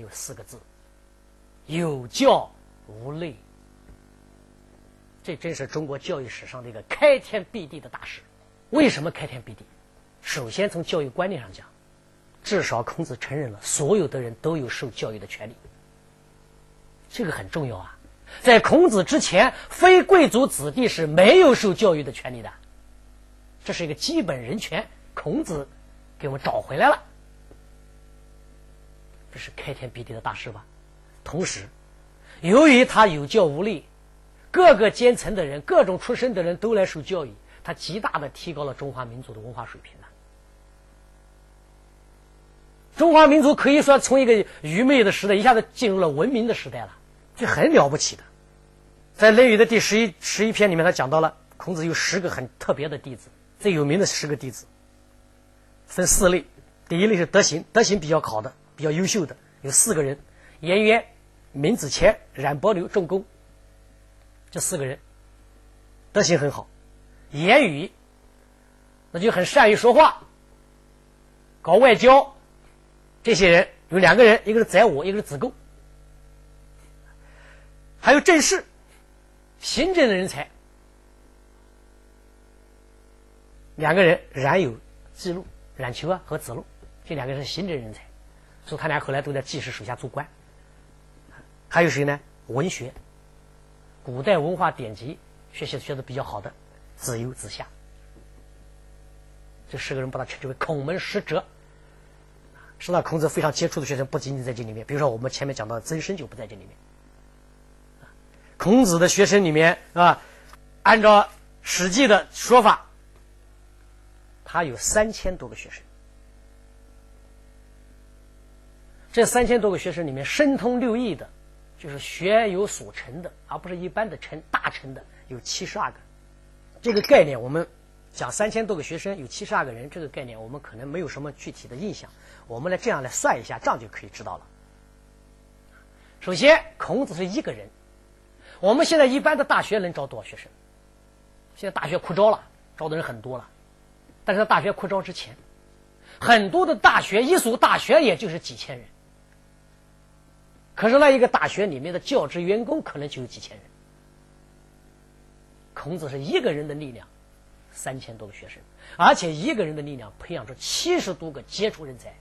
有四个字：有教无类。这真是中国教育史上的一个开天辟地的大事。为什么开天辟地？首先从教育观念上讲，至少孔子承认了所有的人都有受教育的权利，这个很重要啊。在孔子之前，非贵族子弟是没有受教育的权利的，这是一个基本人权。孔子给我们找回来了。这是开天辟地的大事吧？同时，由于他有教无类，各个阶层的人、各种出身的人都来受教育，他极大的提高了中华民族的文化水平了。中华民族可以说从一个愚昧的时代一下子进入了文明的时代了，这很了不起的。在《论语》的第十一十一篇里面，他讲到了孔子有十个很特别的弟子，最有名的十个弟子分四类，第一类是德行，德行比较好的。比较优秀的有四个人：颜渊、闵子骞、冉伯牛、仲弓。这四个人德行很好，言语那就很善于说话，搞外交。这些人有两个人，一个是宰我，一个是子贡。还有政事、行政的人才，两个人冉有、记录，冉求啊和子路，这两个人是行政人才。所以他俩后来都在季氏手下做官。还有谁呢？文学，古代文化典籍学习学的比较好的子游、子夏，这十个人把他称之为孔门十哲。实际上，孔子非常杰出的学生不仅仅在这里面，比如说我们前面讲到的曾参就不在这里面。孔子的学生里面啊，按照《史记》的说法，他有三千多个学生。这三千多个学生里面，深通六艺的，就是学有所成的，而不是一般的成大成的，有七十二个。这个概念，我们讲三千多个学生有七十二个人，这个概念我们可能没有什么具体的印象。我们来这样来算一下账，就可以知道了。首先，孔子是一个人。我们现在一般的大学能招多少学生？现在大学扩招了，招的人很多了。但是在大学扩招之前，很多的大学，一所大学也就是几千人。可是那一个大学里面的教职员工可能就有几千人。孔子是一个人的力量，三千多个学生，而且一个人的力量培养出七十多个杰出人才。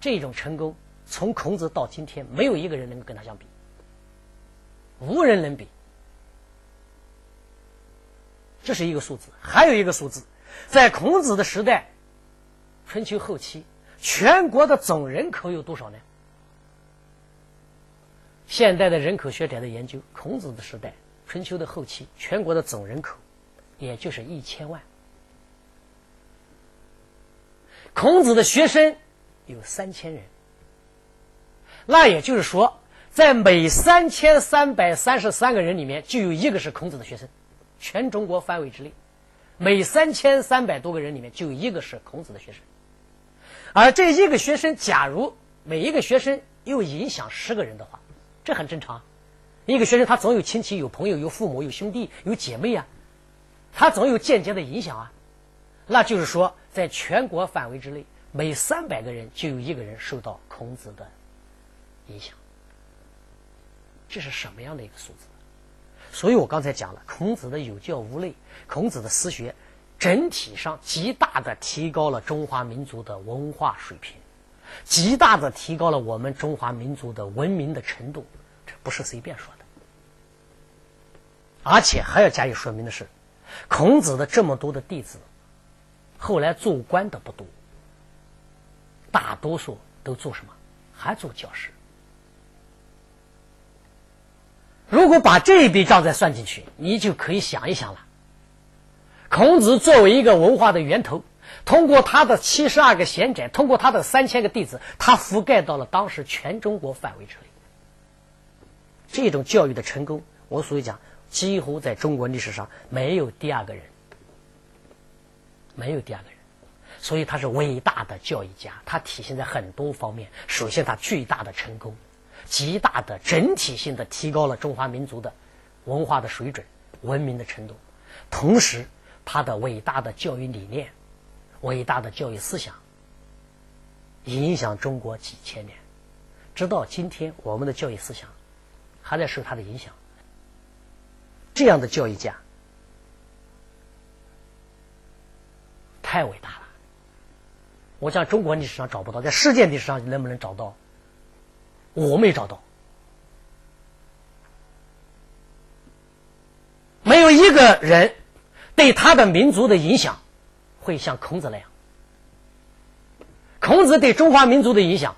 这种成功，从孔子到今天，没有一个人能够跟他相比，无人能比。这是一个数字，还有一个数字，在孔子的时代，春秋后期，全国的总人口有多少呢？现代的人口学者的研究，孔子的时代，春秋的后期，全国的总人口也就是一千万。孔子的学生有三千人，那也就是说，在每三千三百三十三个人里面，就有一个是孔子的学生。全中国范围之内，每三千三百多个人里面，就有一个是孔子的学生。而这一个学生，假如每一个学生又影响十个人的话，这很正常，一个学生他总有亲戚、有朋友、有父母、有兄弟、有姐妹啊，他总有间接的影响啊。那就是说，在全国范围之内，每三百个人就有一个人受到孔子的影响。这是什么样的一个数字？所以我刚才讲了，孔子的有教无类，孔子的私学整体上极大的提高了中华民族的文化水平。极大的提高了我们中华民族的文明的程度，这不是随便说的。而且还要加以说明的是，孔子的这么多的弟子，后来做官的不多，大多数都做什么？还做教师。如果把这一笔账再算进去，你就可以想一想了。孔子作为一个文化的源头。通过他的七十二个贤者，通过他的三千个弟子，他覆盖到了当时全中国范围之内。这种教育的成功，我所以讲，几乎在中国历史上没有第二个人，没有第二个人。所以他是伟大的教育家，他体现在很多方面。首先，他巨大的成功，极大的整体性的提高了中华民族的文化的水准、文明的程度。同时，他的伟大的教育理念。伟大的教育思想影响中国几千年，直到今天，我们的教育思想还在受他的影响。这样的教育家太伟大了，我想中国历史上找不到，在世界历史上能不能找到？我没找到，没有一个人对他的民族的影响会像孔子那样。孔子对中华民族的影响，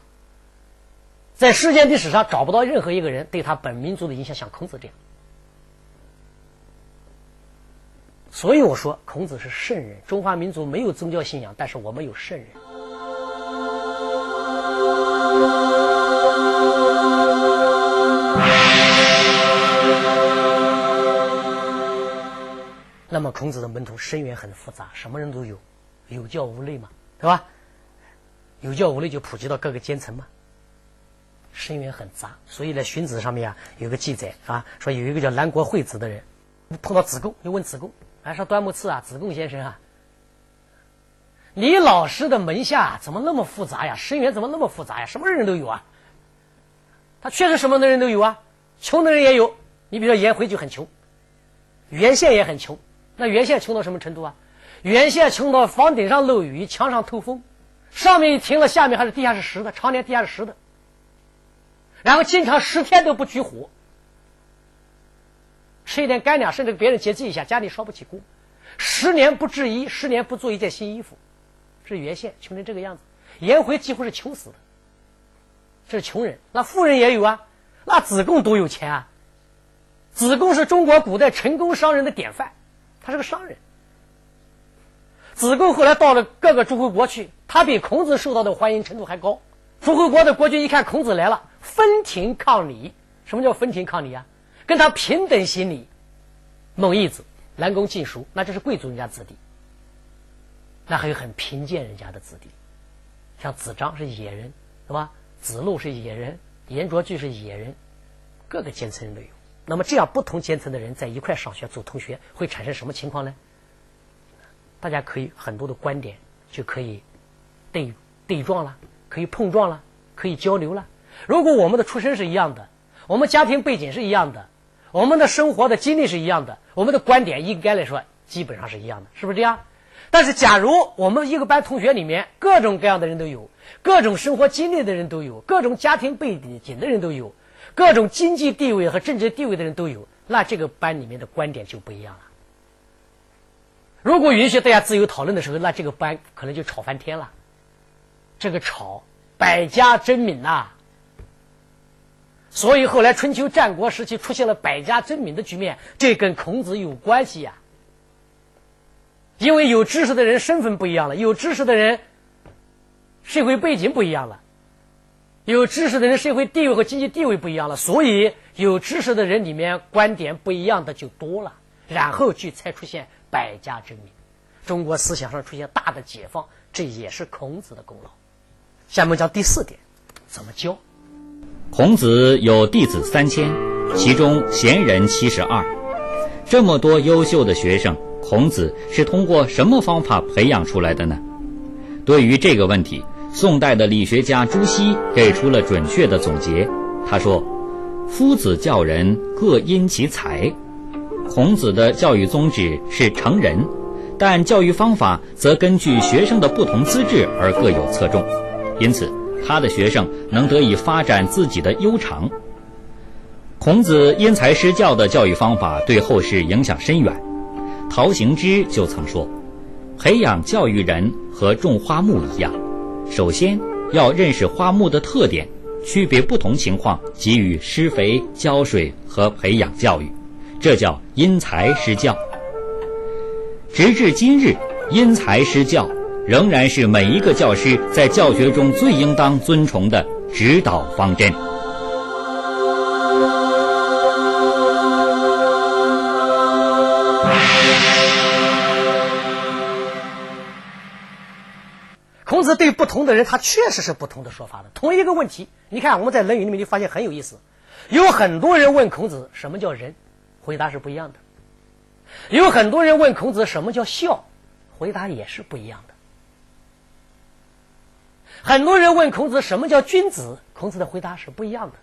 在世界历史上找不到任何一个人对他本民族的影响像孔子这样。所以我说，孔子是圣人。中华民族没有宗教信仰，但是我们有圣人。那么，孔子的门徒生源很复杂，什么人都有，有教无类嘛，对吧？有教无类就普及到各个阶层嘛。生源很杂，所以在《荀子》上面啊有个记载啊，说有一个叫南国惠子的人，碰到子贡，就问子贡。还说端木赐啊，子贡先生啊，你老师的门下怎么那么复杂呀？生源怎么那么复杂呀？什么人都有啊？他确实什么的人都有啊，穷的人也有。你比如说颜回就很穷，原县也很穷。那原县穷到什么程度啊？原县穷到房顶上漏雨，墙上透风，上面停了，下面还是地下是实的，常年地下是实的。然后经常十天都不举火。吃一点干粮，甚至别人接济一下，家里烧不起锅。十年不制衣，十年不做一件新衣服，是原县穷成这个样子。颜回几乎是穷死的，这是穷人。那富人也有啊，那子贡多有钱啊！子贡是中国古代成功商人的典范，他是个商人。子贡后来到了各个诸侯国去，他比孔子受到的欢迎程度还高。诸侯国的国君一看孔子来了，分庭抗礼。什么叫分庭抗礼啊？跟他平等行礼，孟义子、南宫敬叔，那就是贵族人家子弟。那还有很贫贱人家的子弟，像子张是野人，是吧？子路是野人，颜卓句是野人，各个阶层人都有。那么这样不同阶层的人在一块上学做同学，会产生什么情况呢？大家可以很多的观点就可以对对撞了，可以碰撞了，可以交流了。如果我们的出身是一样的，我们家庭背景是一样的。我们的生活的经历是一样的，我们的观点应该来说基本上是一样的，是不是这样？但是，假如我们一个班同学里面各种各样的人都有，各种生活经历的人都有，各种家庭背景的人都有，各种经济地位和政治地位的人都有，那这个班里面的观点就不一样了。如果允许大家自由讨论的时候，那这个班可能就吵翻天了。这个吵，百家争鸣呐。所以后来春秋战国时期出现了百家争鸣的局面，这跟孔子有关系呀。因为有知识的人身份不一样了，有知识的人社会背景不一样了，有知识的人社会地位和经济地位不一样了，所以有知识的人里面观点不一样的就多了，然后就才出现百家争鸣，中国思想上出现大的解放，这也是孔子的功劳。下面讲第四点，怎么教。孔子有弟子三千，其中贤人七十二。这么多优秀的学生，孔子是通过什么方法培养出来的呢？对于这个问题，宋代的理学家朱熹给出了准确的总结。他说：“夫子教人各因其才。”孔子的教育宗旨是成人，但教育方法则根据学生的不同资质而各有侧重，因此。他的学生能得以发展自己的优长。孔子因材施教的教育方法对后世影响深远。陶行知就曾说：“培养教育人和种花木一样，首先要认识花木的特点，区别不同情况，给予施肥、浇水和培养教育，这叫因材施教。”直至今日，因材施教。仍然是每一个教师在教学中最应当遵从的指导方针。对不同的人，他确实是不同的说法的。同一个问题，你看我们在《论语》里面就发现很有意思，有很多人问孔子什么叫仁，回答是不一样的；有很多人问孔子什么叫孝，回答也是不一样的。很多人问孔子什么叫君子，孔子的回答是不一样的。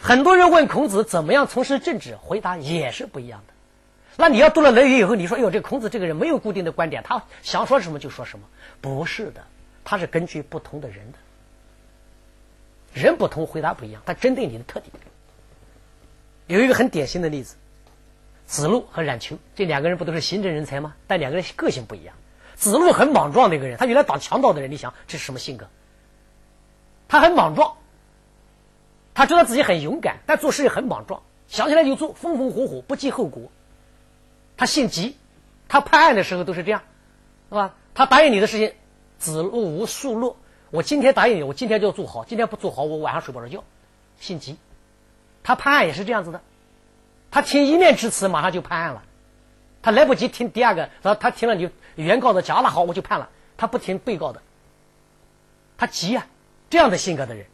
很多人问孔子怎么样从事政治，回答也是不一样的。那你要读了《论语》以后，你说：“哎呦，这孔子这个人没有固定的观点，他想说什么就说什么。”不是的，他是根据不同的人的，人不同，回答不一样，他针对你的特点。有一个很典型的例子，子路和冉求这两个人不都是行政人才吗？但两个人个性不一样。子路很莽撞的一个人，他原来当强盗的人，你想这是什么性格？他很莽撞，他觉得自己很勇敢，但做事也很莽撞，想起来就做，风风火火，不计后果。他性急，他判案的时候都是这样，是吧？他答应你的事情，子路无数落。我今天答应你，我今天就做好。今天不做好，我晚上睡不着觉。性急，他判案也是这样子的。他听一面之词，马上就判案了。他来不及听第二个，他他听了你原告的讲，那好，我就判了。他不听被告的，他急啊，这样的性格的人。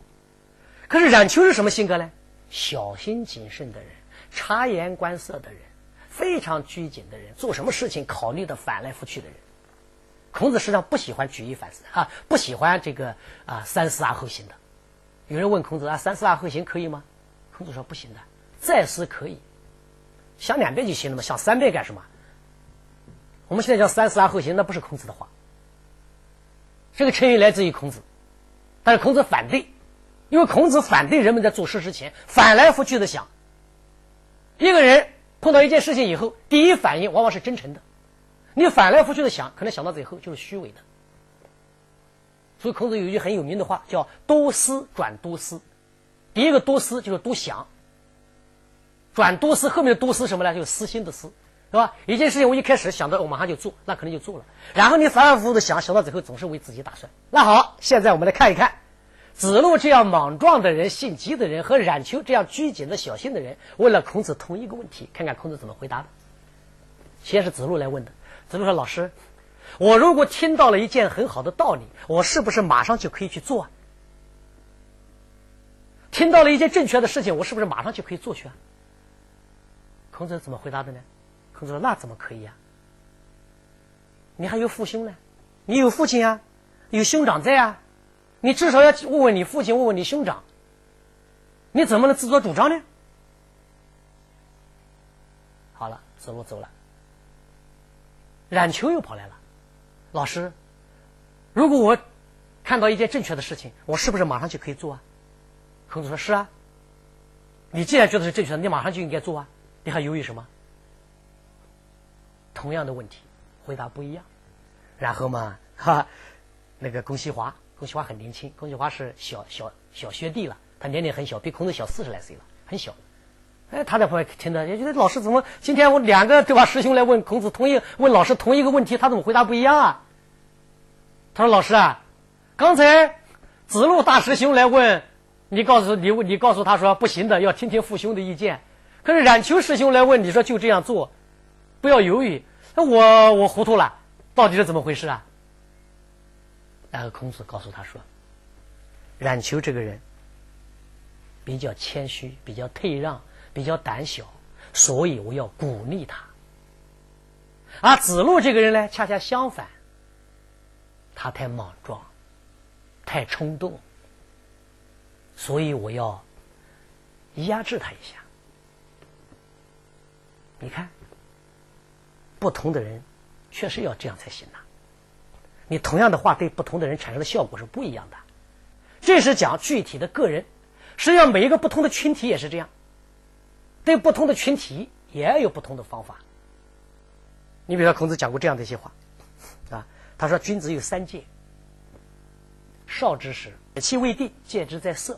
可是冉求是什么性格呢？小心谨慎的人，察言观色的人，非常拘谨的人，做什么事情考虑的反来覆去的人。孔子实际上不喜欢举一反三啊，不喜欢这个啊三思而后行的。有人问孔子啊，三思而后行可以吗？孔子说不行的，再思可以，想两遍就行了嘛，想三遍干什么？我们现在叫三思而后行，那不是孔子的话。这个成语来自于孔子，但是孔子反对，因为孔子反对人们在做事之前反来覆去的想。一个人碰到一件事情以后，第一反应往往是真诚的。你反来覆去的想，可能想到最后就是虚伪的。所以孔子有一句很有名的话，叫“多思转多思”。第一个多思就是多想，转多思后面的多思什么呢？就是私心的思，是吧？一件事情我一开始想到，我马上就做，那可能就做了。然后你反反复复的想，想到最后总是为自己打算。那好，现在我们来看一看，子路这样莽撞的人、性急的人和冉求这样拘谨的小心的人，问了孔子同一个问题，看看孔子怎么回答的。先是子路来问的。子路说：“老师，我如果听到了一件很好的道理，我是不是马上就可以去做？听到了一件正确的事情，我是不是马上就可以做去啊？”孔子怎么回答的呢？孔子说：“那怎么可以呀？你还有父兄呢，你有父亲啊，有兄长在啊，你至少要问问你父亲，问问你兄长，你怎么能自作主张呢？”好了，子路走了。冉求又跑来了，老师，如果我看到一件正确的事情，我是不是马上就可以做啊？孔子说：“是啊，你既然觉得是正确的，你马上就应该做啊，你还犹豫什么？”同样的问题，回答不一样。然后嘛，哈，那个公西华，公西华很年轻，公西华是小小小学弟了，他年龄很小，比孔子小四十来岁了，很小。哎，他在旁边听着，也觉得老师怎么今天我两个对吧？师兄来问孔子同一问老师同一个问题，他怎么回答不一样啊？他说：“老师啊，刚才子路大师兄来问你，告诉你你告诉他说不行的，要听听父兄的意见。可是冉求师兄来问你说就这样做，不要犹豫。那我我糊涂了，到底是怎么回事啊？”然后孔子告诉他说：“冉求这个人比较谦虚，比较退让。”比较胆小，所以我要鼓励他。而子路这个人呢，恰恰相反，他太莽撞，太冲动，所以我要压制他一下。你看，不同的人确实要这样才行呐。你同样的话对不同的人产生的效果是不一样的。这是讲具体的个人，实际上每一个不同的群体也是这样。对不同的群体也有不同的方法。你比如说，孔子讲过这样的一些话，啊，他说：“君子有三戒。少之时，血气未定，戒之在色；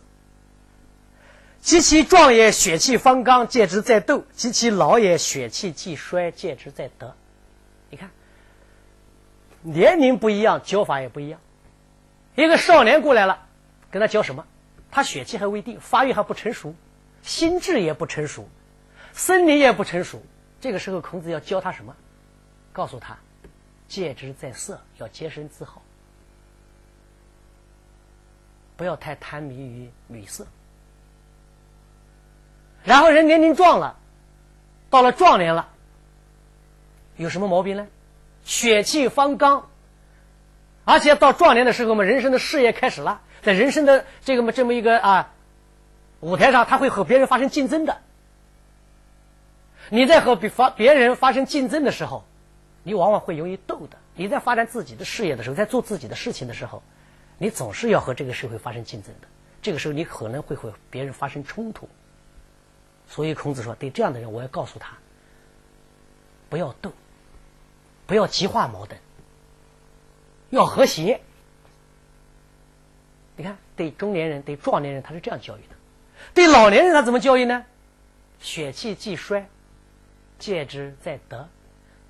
及其壮也，血气方刚，戒之在斗；及其老也，血气既衰，戒之在德。”你看，年龄不一样，教法也不一样。一个少年过来了，跟他教什么？他血气还未定，发育还不成熟，心智也不成熟。生理也不成熟，这个时候孔子要教他什么？告诉他，戒之在色，要洁身自好，不要太贪迷于女色。然后人年龄壮了，到了壮年了，有什么毛病呢？血气方刚，而且到壮年的时候嘛，人生的事业开始了，在人生的这个么这么一个啊舞台上，他会和别人发生竞争的。你在和别发别人发生竞争的时候，你往往会容易斗的。你在发展自己的事业的时候，在做自己的事情的时候，你总是要和这个社会发生竞争的。这个时候，你可能会和别人发生冲突。所以孔子说，对这样的人，我要告诉他，不要斗，不要激化矛盾。要和谐。你看，对中年人、对壮年人，他是这样教育的；对老年人，他怎么教育呢？血气既衰，戒之在德。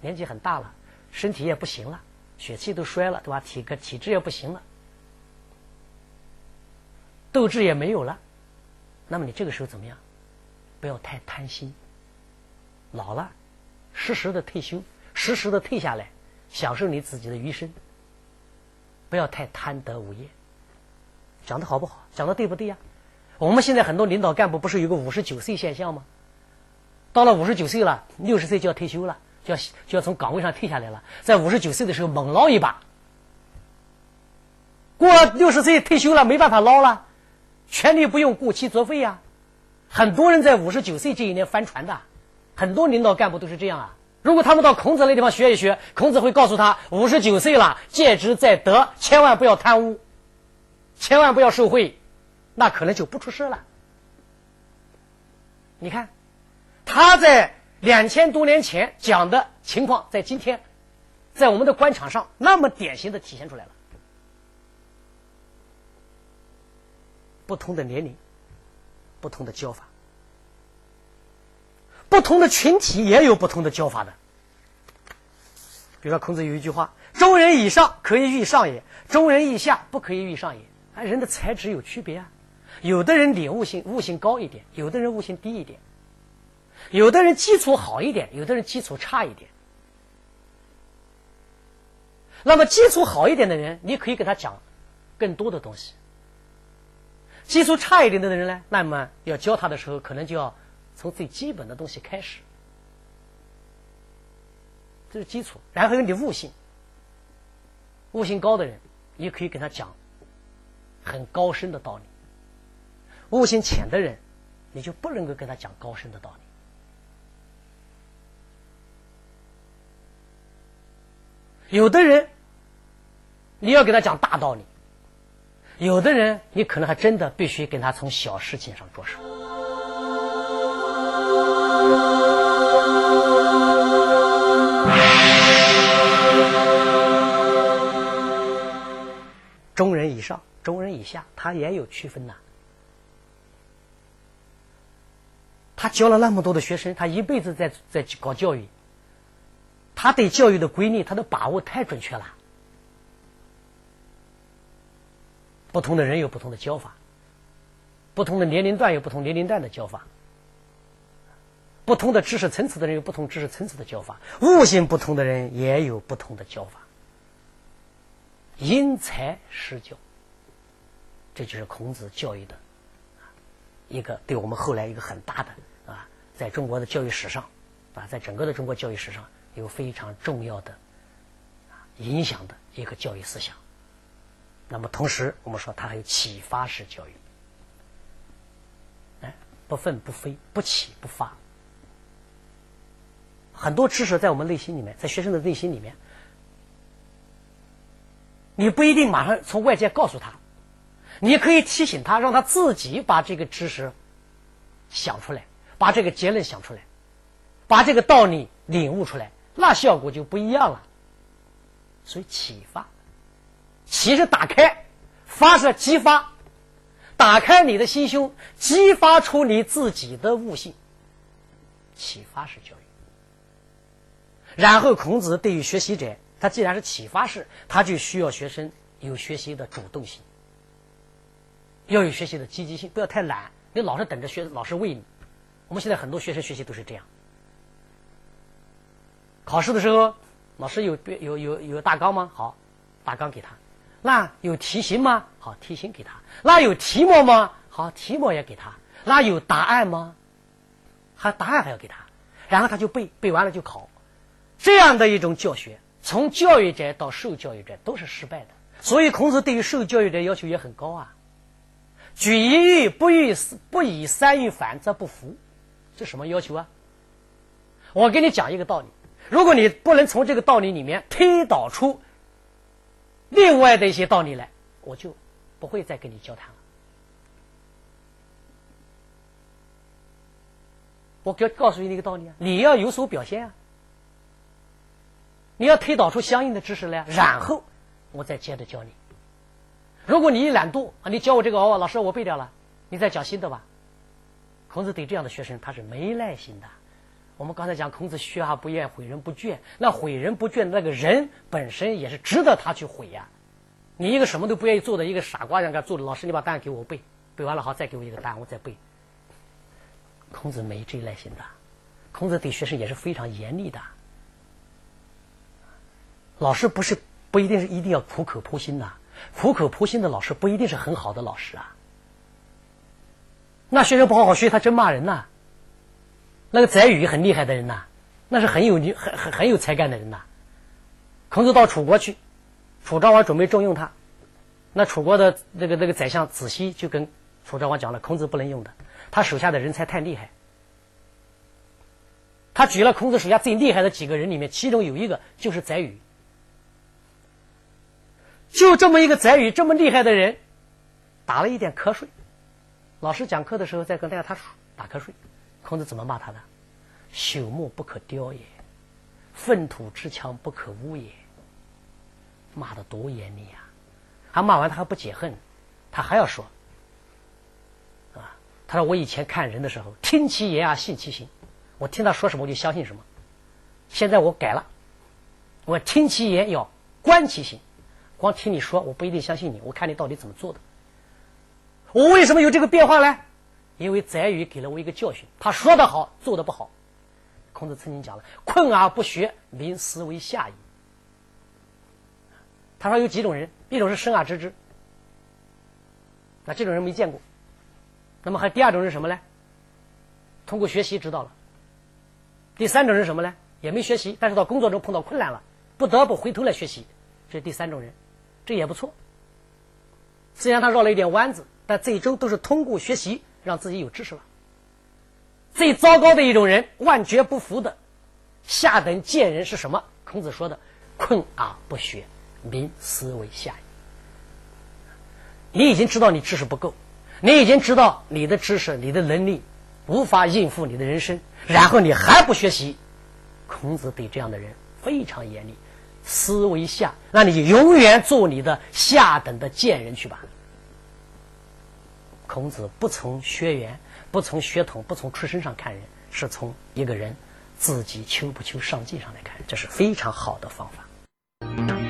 年纪很大了，身体也不行了，血气都衰了，对吧？体格、体质也不行了，斗志也没有了。那么你这个时候怎么样？不要太贪心。老了，适时的退休，适时的退下来，享受你自己的余生。不要太贪得无厌，讲的好不好？讲的对不对呀？我们现在很多领导干部不是有个五十九岁现象吗？到了五十九岁了，六十岁就要退休了，就要就要从岗位上退下来了。在五十九岁的时候猛捞一把，过六十岁退休了没办法捞了，权力不用顾其作废呀。很多人在五十九岁这一年翻船的，很多领导干部都是这样啊。如果他们到孔子那地方学一学，孔子会告诉他：五十九岁了，戒之在德，千万不要贪污，千万不要受贿，那可能就不出事了。你看，他在两千多年前讲的情况，在今天，在我们的官场上那么典型的体现出来了。不同的年龄，不同的教法。不同的群体也有不同的教法的。比如说，孔子有一句话：“中人以上可以遇上也，中人以下不可以遇上也。”啊，人的才智有区别啊，有的人领悟性悟性高一点，有的人悟性低一点，有的人基础好一点，有的人基础差一点。那么基础好一点的人，你可以给他讲更多的东西；基础差一点的人呢，那么要教他的时候，可能就要。从最基本的东西开始，这是基础。然后有你悟性，悟性高的人，你可以跟他讲很高深的道理；悟性浅的人，你就不能够跟他讲高深的道理。有的人，你要给他讲大道理；有的人，你可能还真的必须跟他从小事情上着手。中人以上，中人以下，他也有区分呐。他教了那么多的学生，他一辈子在在搞教育，他对教育的规律，他的把握太准确了。不同的人有不同的教法，不同的年龄段有不同年龄段的教法。不同的知识层次的人有不同知识层次的教法，悟性不同的人也有不同的教法。因材施教，这就是孔子教育的一个对我们后来一个很大的啊，在中国的教育史上啊，在整个的中国教育史上有非常重要的影响的一个教育思想。那么同时，我们说它还有启发式教育，哎，不愤不飞，不启不发。很多知识在我们内心里面，在学生的内心里面，你不一定马上从外界告诉他，你可以提醒他，让他自己把这个知识想出来，把这个结论想出来，把这个道理领悟出来，那效果就不一样了。所以启发，启是打开，发是激发，打开你的心胸，激发出你自己的悟性，启发式教育。然后，孔子对于学习者，他既然是启发式，他就需要学生有学习的主动性，要有学习的积极性，不要太懒。你老是等着学老师喂你。我们现在很多学生学习都是这样。考试的时候，老师有有有有大纲吗？好，大纲给他。那有题型吗？好，题型给他。那有题目吗？好，题目也给他。那有答案吗？还答案还要给他。然后他就背，背完了就考。这样的一种教学，从教育者到受教育者都是失败的。所以孔子对于受教育者要求也很高啊。举一隅不欲不以三隅反，则不服。这什么要求啊？我给你讲一个道理：如果你不能从这个道理里面推导出另外的一些道理来，我就不会再跟你交谈了。我告告诉你一个道理啊，你要有所表现啊，你要推导出相应的知识来，然后我再接着教你。如果你一懒惰啊，你教我这个哦，老师我背掉了，你再讲新的吧。孔子对这样的学生他是没耐心的。我们刚才讲孔子学而不厌，诲人不倦。那诲人不倦那个人本身也是值得他去诲呀。你一个什么都不愿意做的一个傻瓜，让他做，老师你把答案给我背，背完了好再给我一个答案，我再背。孔子没这耐心的，孔子对学生也是非常严厉的。老师不是不一定是一定要苦口婆心呐，苦口婆心的老师不一定是很好的老师啊。那学生不好好学，他真骂人呐。那个宰予很厉害的人呐，那是很有很很很有才干的人呐。孔子到楚国去，楚昭王准备重用他，那楚国的那个那个宰相子西就跟楚昭王讲了，孔子不能用的。他手下的人才太厉害，他举了孔子手下最厉害的几个人里面，其中有一个就是宰予。就这么一个宰予这么厉害的人，打了一点瞌睡。老师讲课的时候在跟大家他打瞌睡，孔子怎么骂他的？朽木不可雕也，粪土之强不可污也。骂的多严厉呀！他骂完他还不解恨，他还要说啊。他说：“我以前看人的时候，听其言啊，信其行。我听他说什么，我就相信什么。现在我改了，我听其言要观其行。光听你说，我不一定相信你。我看你到底怎么做的。我为什么有这个变化呢？因为宰予给了我一个教训。他说的好，做的不好。孔子曾经讲了：‘困而不学，民思为下矣。’他说有几种人，一种是生而知之，那这种人没见过。”那么还第二种是什么呢？通过学习知道了。第三种是什么呢？也没学习，但是到工作中碰到困难了，不得不回头来学习，这是第三种人，这也不错。虽然他绕了一点弯子，但最终都是通过学习让自己有知识了。最糟糕的一种人，万绝不服的下等贱人是什么？孔子说的：“困而不学，民思为下矣。”你已经知道你知识不够。你已经知道你的知识、你的能力无法应付你的人生，然后你还不学习，孔子对这样的人非常严厉，思为下，那你就永远做你的下等的贱人去吧。孔子不从学员、不从血统、不从出身上看人，是从一个人自己求不求上进上来看，这是非常好的方法。